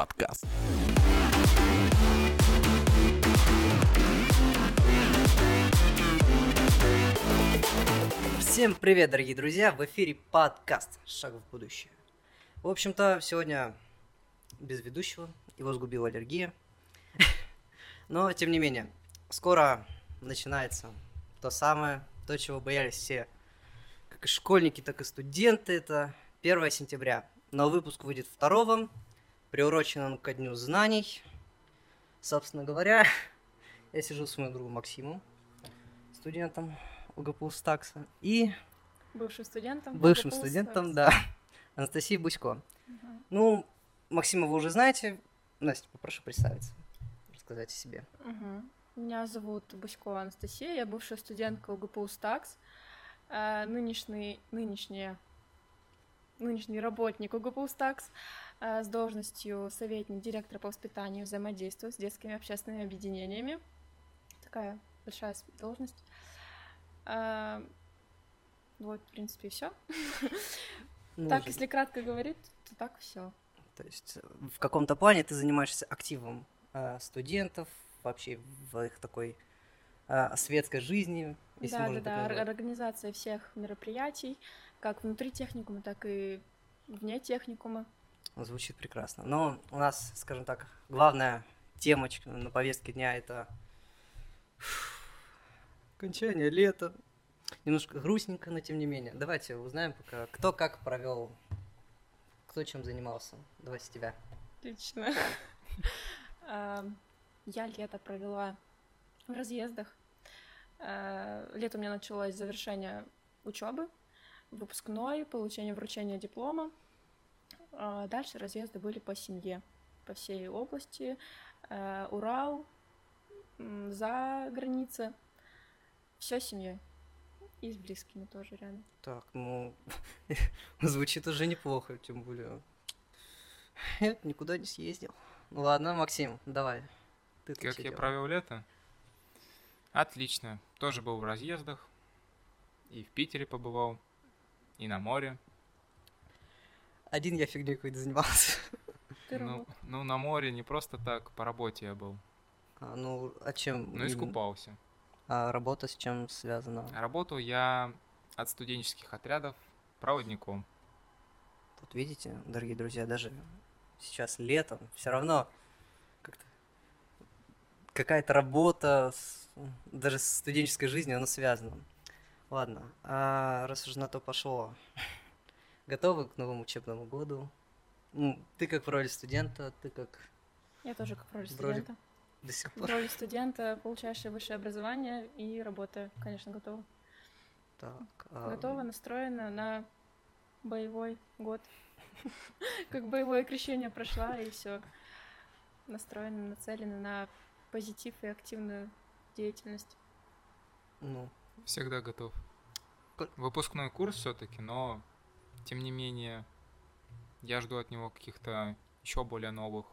подкаст. Всем привет, дорогие друзья! В эфире подкаст «Шаг в будущее». В общем-то, сегодня без ведущего, его сгубила аллергия. Но, тем не менее, скоро начинается то самое, то, чего боялись все, как и школьники, так и студенты, это 1 сентября. Но выпуск выйдет 2 приурочен он ко Дню знаний. Собственно говоря, я сижу с моим другом Максимом, студентом УГПУ Стакса, и Бывшим студентом. бывшим студентом, да, Анастасией Бусько. Мгм. Ну, Максима вы уже знаете. Настя, попрошу представиться, рассказать о себе. Мгм. Меня зовут Буськова Анастасия, я бывшая студентка УГПУ СТАКС, э, нынешний, нынешняя, нынешний работник УГПУ СТАКС с должностью советник директора по воспитанию и взаимодействию с детскими общественными объединениями. Такая большая должность. Э, Вот, в принципе, все. Ну, Так, если кратко говорить, то так все. То есть э, в каком-то плане ты занимаешься активом э, студентов, вообще в их такой э, светской жизни, если да, можно да, да, организация всех мероприятий, как внутри техникума, так и вне техникума. Звучит прекрасно. Но у нас, скажем так, главная темочка на повестке дня это окончание лета. Немножко грустненько, но тем не менее. Давайте узнаем пока, кто как провел, кто чем занимался. Давай с тебя. Отлично. А, Я лето провела в разъездах. А, Лето у меня началось с завершения учебы, выпускной, получение вручения диплома. А Дальше разъезды были по семье, по всей области. А, Урал, за граница. Все семьей. И с близкими тоже рядом. Так, ну, звучит уже неплохо, тем более. Я никуда не съездил. Ну ладно, Максим, давай. Ты Как я делал? провел лето? Отлично. Тоже был в разъездах. И в Питере побывал. И на море. Один я фигней какой-то занимался. Ну, ну, на море не просто так, по работе я был. А, ну, а чем? Ну, искупался. А работа с чем связана? Работал я от студенческих отрядов проводником. Вот видите, дорогие друзья, даже сейчас летом, все равно как-то какая-то работа, с- даже с студенческой жизнью, она связана. Ладно, а раз уж на то пошло, готовы к новому учебному году? Ну, ты как в роли студента, ты как Я тоже как в роли В роли студента. до сих В пор. роли студента, получающая высшее образование и работая, конечно, готова. Так, а, Готова, настроена на боевой год. Как боевое крещение прошла, и все. Настроена, нацелена на позитив и активную деятельность. Ну, Всегда готов. Выпускной курс все-таки, но тем не менее я жду от него каких-то еще более новых,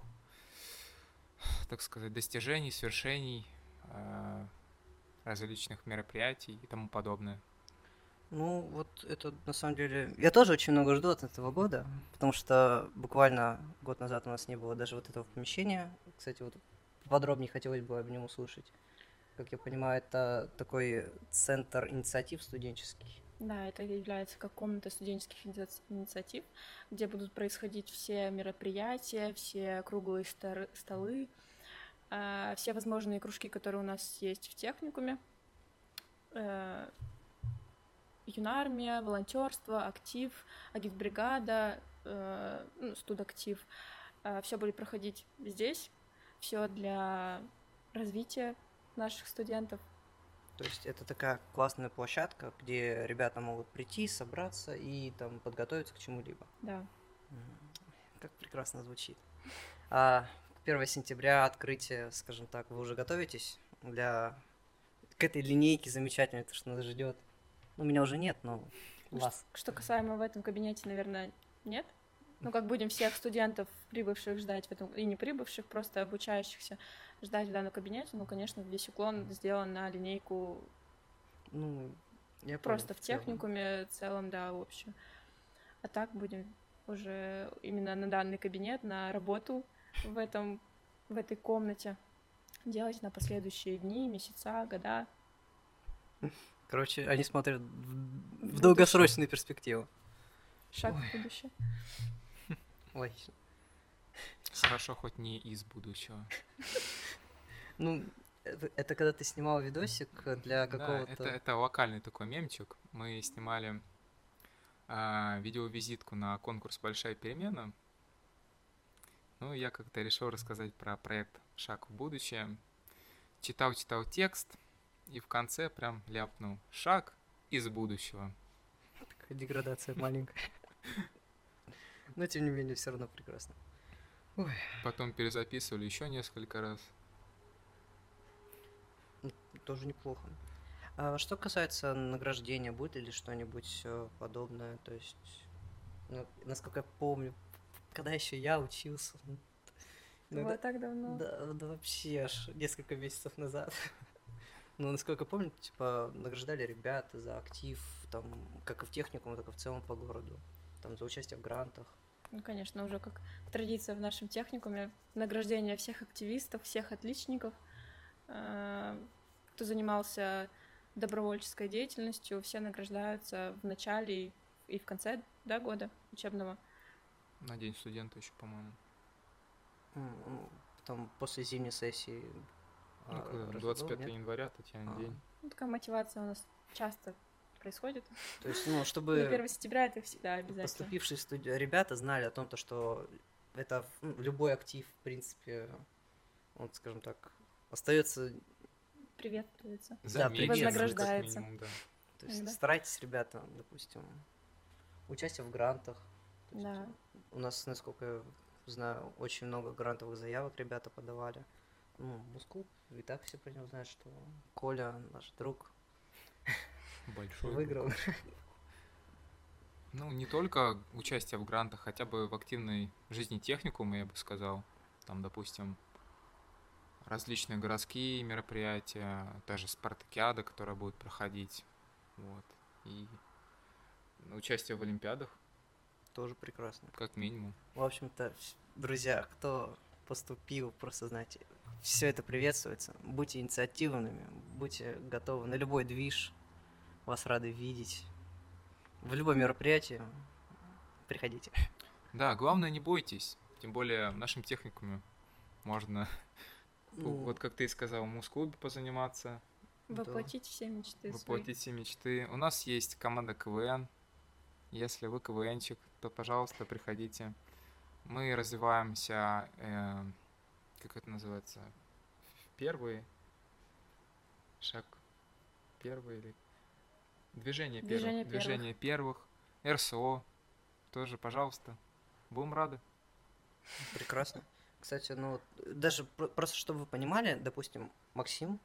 так сказать, достижений, свершений, э, различных мероприятий и тому подобное. Ну, вот это на самом деле... Я тоже очень много жду от этого года, потому что буквально год назад у нас не было даже вот этого помещения. Кстати, вот подробнее хотелось бы об нем услышать. Как я понимаю, это такой центр инициатив студенческий. Да, это является как комната студенческих инициа- инициатив, где будут происходить все мероприятия, все круглые столы, а, все возможные кружки, которые у нас есть в техникуме. Э, Юнармия, волонтерство, актив, агитбригада, э, ну, студактив. Все будет проходить здесь. Все для развития наших студентов. То есть это такая классная площадка, где ребята могут прийти, собраться и там подготовиться к чему-либо. Да. Как прекрасно звучит. А 1 сентября открытие, скажем так, вы уже готовитесь для к этой линейке замечательной, то, что нас ждет. Ну, меня уже нет, но вас. Что касаемо в этом кабинете, наверное, нет. Ну, как будем всех студентов, прибывших ждать в этом, и не прибывших, просто обучающихся ждать в данном кабинете, ну, конечно, весь уклон сделан на линейку Ну, я понял, просто в целом. техникуме в целом, да, в общем. А так будем уже именно на данный кабинет, на работу в этом, в этой комнате делать на последующие дни, месяца, года. Короче, они смотрят в, в долгосрочную перспективу. Шаг Ой. в будущее. Логично. Хорошо, хоть не из будущего. Ну, э, это когда ты снимал видосик для Да, какого-то... это, это локальный такой мемчик. Мы снимали а, видеовизитку на конкурс «Большая перемена». Ну, я как-то решил рассказать про проект «Шаг в будущее». Читал-читал текст, и в конце прям ляпнул «Шаг из будущего». Такая деградация маленькая. Но, тем не менее, все равно прекрасно. Потом перезаписывали еще несколько раз. Тоже неплохо. А что касается награждения, будет ли что-нибудь э, подобное? То есть, ну, насколько я помню, когда еще я учился, ну, иногда- Было так давно. Да, да вообще аж несколько месяцев назад. Ну, насколько я помню, типа, награждали ребят за актив, там, как и в техникуме, так и в целом по городу. Там, за участие в грантах. Ну, конечно, уже как традиция в нашем техникуме. Награждение всех активистов, всех отличников, э, кто занимался добровольческой деятельностью, все награждаются в начале и- в конце да, года учебного. На День студента еще, по-моему. Ну, Потом после зимней сессии. Ну, а, Рождество, 25 нет? января, Татьянин А. день. Ну, такая мотивация у нас часто происходит. То есть, ну, На чтобы 1 сентября это всегда обязательно. поступившие студ- ребята знали о том, то, что это ну, любой актив, в принципе, вот, скажем так, остается Приветствуется. Да, вознаграждается. минимум, да. То есть Да. старайтесь, ребята, допустим, участие в грантах. Есть Да. У нас, насколько я знаю, очень много грантовых заявок ребята подавали. Ну, Мускул, и так все про него знают, что Коля, наш друг, Большой выиграл. Ну, не только участие в грантах, хотя бы в активной жизни техникума, я бы сказал. Там, допустим, различные городские мероприятия, даже спартакиада, которая будет проходить. Вот. И участие в олимпиадах, Тоже прекрасно. как минимум. В общем-то, друзья, кто поступил, просто знаете, все это приветствуется. Будьте инициативными, будьте готовы на любой движ. Вас рады видеть. В любое мероприятие приходите. Да, главное, не бойтесь. Тем более в нашем техникуме можно, Ну, вот как ты и сказал, в мус-клубе позаниматься, Да. Воплотить все мечты свои. воплотить все мечты. У нас есть команда КВН. Если вы КВНчик, то, пожалуйста, приходите. Мы развиваемся, э, как это называется, первый шаг, первый или движение первых, Движение первых. движение первых, РСО, тоже, пожалуйста, будем рады. Прекрасно. Кстати, ну вот, даже про- просто чтобы вы понимали, допустим, Максим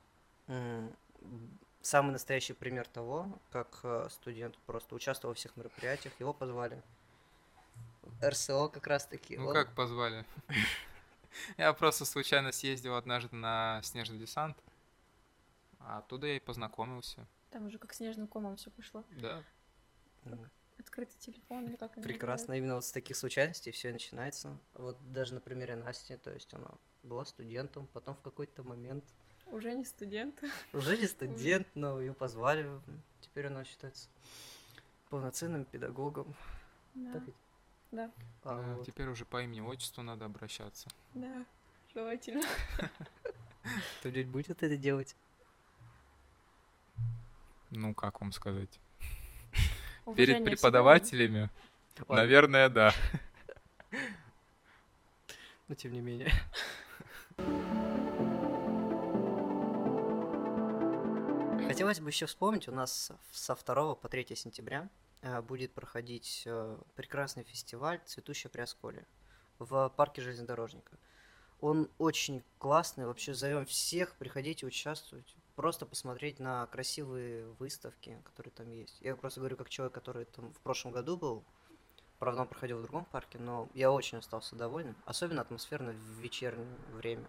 самый настоящий пример того, как э, студент просто участвовал во всех мероприятиях, его позвали. РСО как раз таки. Ну как позвали? Я просто случайно съездил однажды на снежный десант, а оттуда я и познакомился. Там уже как снежным комом все пошло. Да, Открытый телефон или как Прекрасно, именно вот с таких случайностей все и начинается. Вот даже на примере Насти, то есть она была студентом, потом в какой-то момент. Уже не студент. уже не студент, но ее позвали, теперь она считается полноценным педагогом. Да, Так ведь? да, А да, вот теперь уже по имени отчеству надо обращаться. да, желательно. кто-нибудь будет это делать? Ну, как вам сказать? Уважение Перед преподавателями, Ладно, наверное, да. Но тем не менее. Хотелось бы еще вспомнить, у нас со 2 по 3 сентября э, будет проходить э, прекрасный фестиваль «Цветущая Приосколье» в парке железнодорожника. Он очень классный, вообще зовем всех, приходите участвовать, просто посмотреть на красивые выставки, которые там есть. Я просто говорю как человек, который там в прошлом году был, правда он проходил в другом парке, но я очень остался доволен, особенно атмосферно в вечернее время.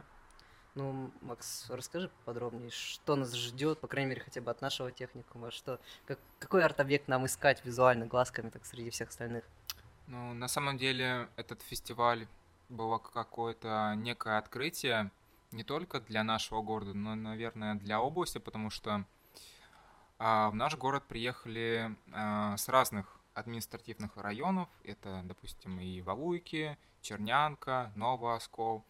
Ну, Макс, расскажи подробнее, что нас ждет, по крайней мере, хотя бы от нашего техникума, что, как, какой арт-объект нам искать визуально, глазками, так среди всех остальных. Ну, на самом деле, этот фестиваль было какое-то некое открытие не только для нашего города, но, наверное, для области, потому что а, в наш город приехали а, с разных административных районов. Это, допустим, и Валуйки, Чернянка, Новый Оскол.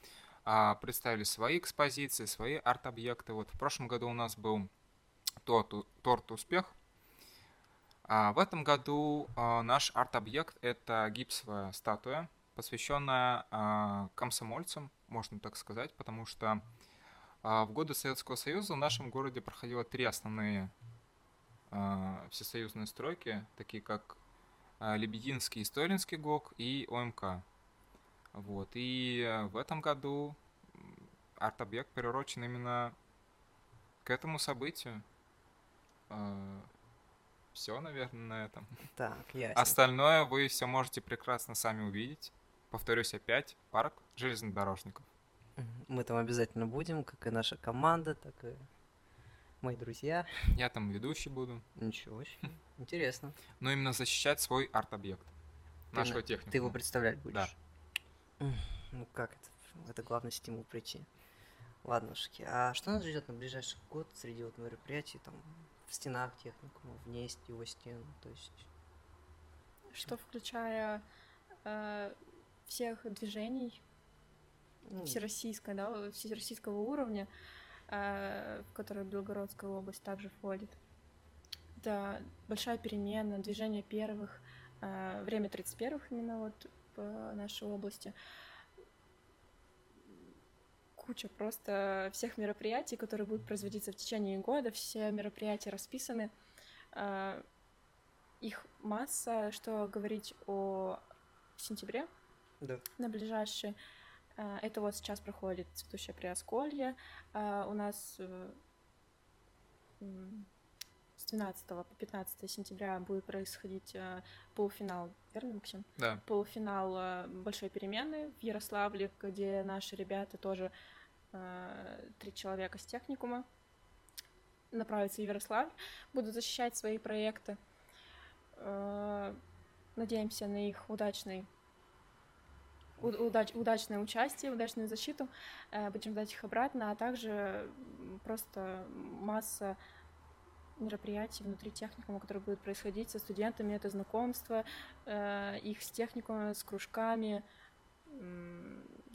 А, представили свои экспозиции, свои арт-объекты. Вот в прошлом году у нас был торт, торт «Успех». А в этом году а, наш арт-объект – это гипсовая статуя, посвященная а, комсомольцам, можно так сказать, потому что а, в годы Советского Союза в нашем городе проходило три основные а, всесоюзные стройки, такие как а, Лебединский и Столинский ГОК и ОМК. Вот. И в этом году арт-объект приурочен именно к этому событию. Все, наверное, на этом. Так, ясно. Остальное вы все можете прекрасно сами увидеть. Повторюсь опять, парк железнодорожников. Мы там обязательно будем, как и наша команда, так и мои друзья. Я там ведущий буду. Ничего себе. Интересно. Но именно защищать свой арт-объект. Нашего на- техника. Ты его представлять будешь? Да. Ну как это? Это главный стимул прийти. Ладнушки, а что нас ждет на ближайший год среди вот мероприятий, там, в стенах техникума, вне его стен, то есть... Что включая э, всех движений всероссийской, да, всероссийского уровня, э, в который Белгородская область также входит. Это большая перемена, движение первых, э, время 31-х именно вот в нашей области. Куча просто всех мероприятий, которые будут производиться в течение года, все мероприятия расписаны. Э, Их масса, что говорить о сентябре, Да. на ближайший. Э, Это вот сейчас проходит цветущее приосколье. Э, У нас э, с 12 по 15 сентября будет происходить э, полуфинал, верно, Максим? Да. Полуфинал э, большой перемены в Ярославле, где наши ребята тоже три человека с техникума направятся в Ярославль, будут защищать свои проекты. Надеемся на их удачный удач- удачное участие, удачную защиту. Э, Будем ждать их обратно, а также просто масса мероприятий внутри техникума, которые будут происходить со студентами. Это знакомство э, их с техникумом, с кружками,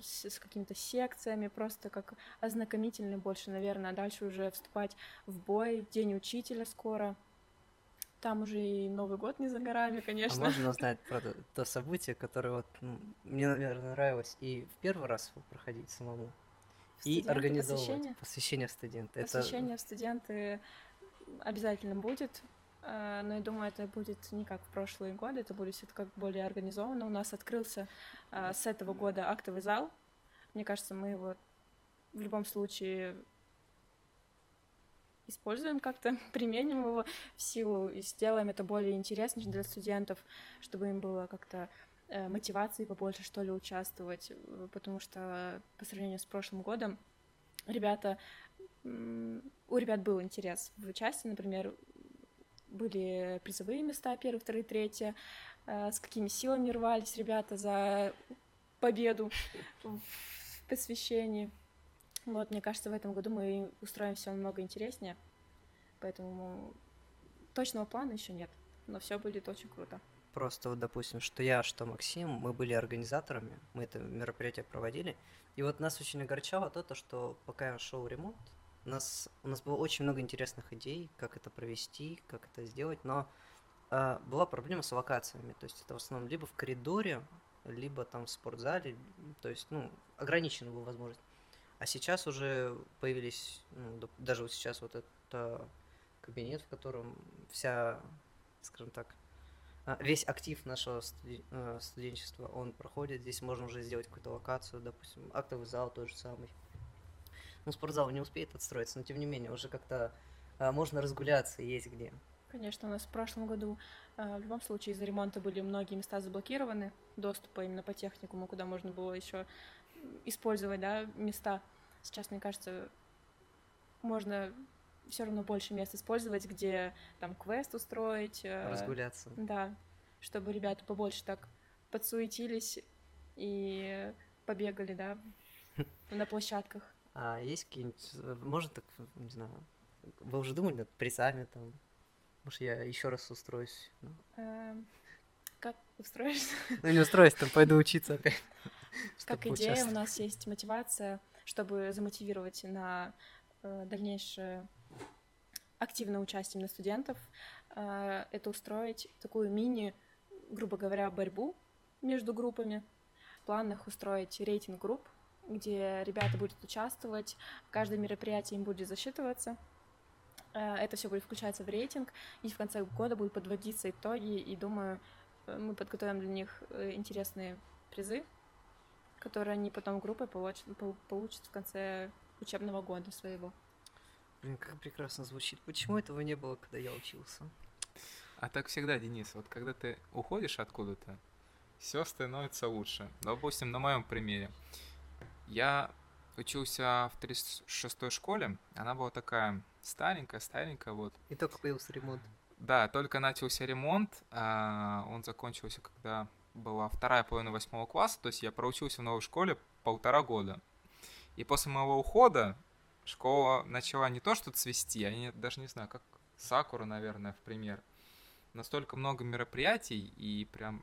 с, с какими-то секциями, просто как ознакомительный больше, наверное, а дальше уже вступать в бой. День учителя скоро. Там уже и Новый год не за горами, А конечно. можно узнать про то, то событие, которое вот ну, мне, наверное, нравилось и в первый раз проходить самому, и Студенты, организовывать посвящение? посвящение студента. Посвящение в студенты обязательно будет, э, но я думаю, это будет не как в прошлые годы, это будет все как более организованно. У нас открылся э, с этого года актовый зал. Мне кажется, мы его в любом случае используем как-то, применим его в силу и сделаем это более интересным для студентов, чтобы им было как-то э, мотивации побольше, что ли, участвовать, потому что по сравнению с прошлым годом ребята, у ребят был интерес в участии, например, были призовые места, первые, вторые, третьи, э, с какими силами рвались ребята за победу в посвящении. Вот, мне кажется, в этом году мы устроим все намного интереснее, поэтому точного плана еще нет, но все будет очень круто. Просто вот, допустим, что я, что Максим, мы были организаторами, мы это мероприятие проводили, и вот нас очень огорчало то, то что пока шел ремонт, у нас, у нас было очень много интересных идей, как это провести, как это сделать, но а, была проблема с локациями, то есть это в основном либо в коридоре, либо там в спортзале, то есть, ну, ограничена была возможность. А сейчас уже появились, ну, даже вот сейчас вот это кабинет, в котором вся, скажем так, а, весь актив нашего э, студенчества, он проходит. Здесь можно уже сделать какую-то локацию, допустим, актовый зал тот же самый. Ну, спортзал не успеет отстроиться, но тем не менее, уже как-то а, можно разгуляться, есть где. Конечно, у нас в прошлом году э, в любом случае из-за ремонта были многие места заблокированы, доступа именно по техникуму, куда можно было еще использовать, да, места. Сейчас, мне кажется, можно все равно больше мест использовать, где там квест устроить. э, Разгуляться. Да, чтобы ребята побольше так подсуетились и побегали, да, на площадках. А есть какие-нибудь, может так, не знаю, вы уже думали над призами там? Может, я еще раз устроюсь? Ну, Как устроишься? Ну, не устроюсь, там пойду учиться опять. Как идея, у нас есть мотивация, чтобы замотивировать на э, дальнейшее активное участие на студентов. Э, Это устроить такую мини, грубо говоря, борьбу между группами. В планах устроить рейтинг групп, где ребята будут участвовать, каждое мероприятие им будет засчитываться. Э, Это все будет включаться в рейтинг, и в конце года будут подводиться итоги, и думаю, мы подготовим для них интересные призы, которые они потом группой получат, пол- получат в конце учебного года своего. Блин, как прекрасно звучит. Почему этого не было, когда я учился? А так всегда, Денис, вот когда ты уходишь откуда-то, все становится лучше. Допустим, на моем примере. Я учился в 36-й школе, она была такая старенькая, старенькая, вот. И только появился ремонт. Да, только начался ремонт, а, он закончился, когда была вторая половина восьмого класса, то есть я проучился в новой школе полтора года. И после моего ухода школа начала не то что цвести, я не- даже не знаю, как сакура, наверное, в пример. Настолько много мероприятий, и прям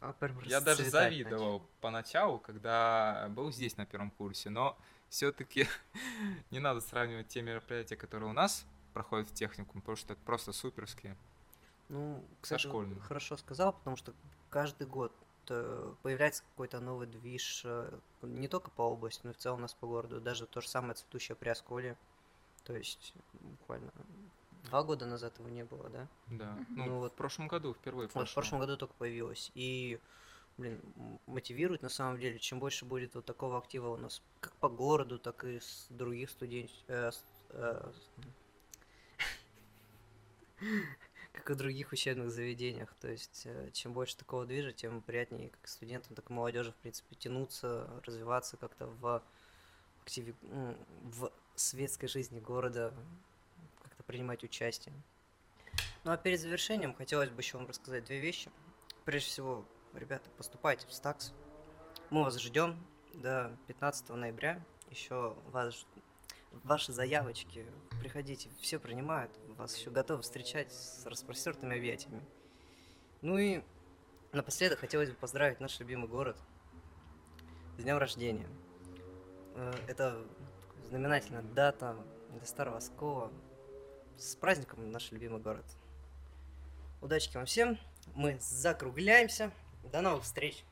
А прям я даже завидовал поначалу, когда был здесь на первом курсе, но все-таки не надо сравнивать те мероприятия, которые у нас проходят в техникум, потому что это просто суперские. Ну, кстати, хорошо сказал, потому что каждый год э, появляется какой-то новый движ, э, не только по области, но и в целом у нас по городу. Даже то же самое цветущее при Осколе. То есть, буквально два года назад его не было, да? Да. Ну, Ну в вот- прошлом году впервые Вот в прошло. прошлом году только появилось. И, блин, мотивирует на самом деле, чем больше будет вот такого актива у нас, как по городу, так и с других студентов, как и в других учебных заведениях. То есть, э, чем больше такого движа, тем приятнее как студентам, так и молодежи, в принципе, тянуться, развиваться как-то в, м, в светской жизни города, как-то принимать участие. Ну а перед завершением хотелось бы еще вам рассказать две вещи. Прежде всего, ребята, поступайте в СТАКС. Мы вас ждем до 15 ноября. Еще вас, ваши заявочки, приходите, все принимают. Вас еще готовы встречать с распростертыми объятиями. Ну и напоследок хотелось бы поздравить наш любимый город с днем рождения. Э, Это знаменательная дата для Старого Оскола. С праздником наш любимый город. Удачи вам всем. Мы закругляемся. До новых встреч.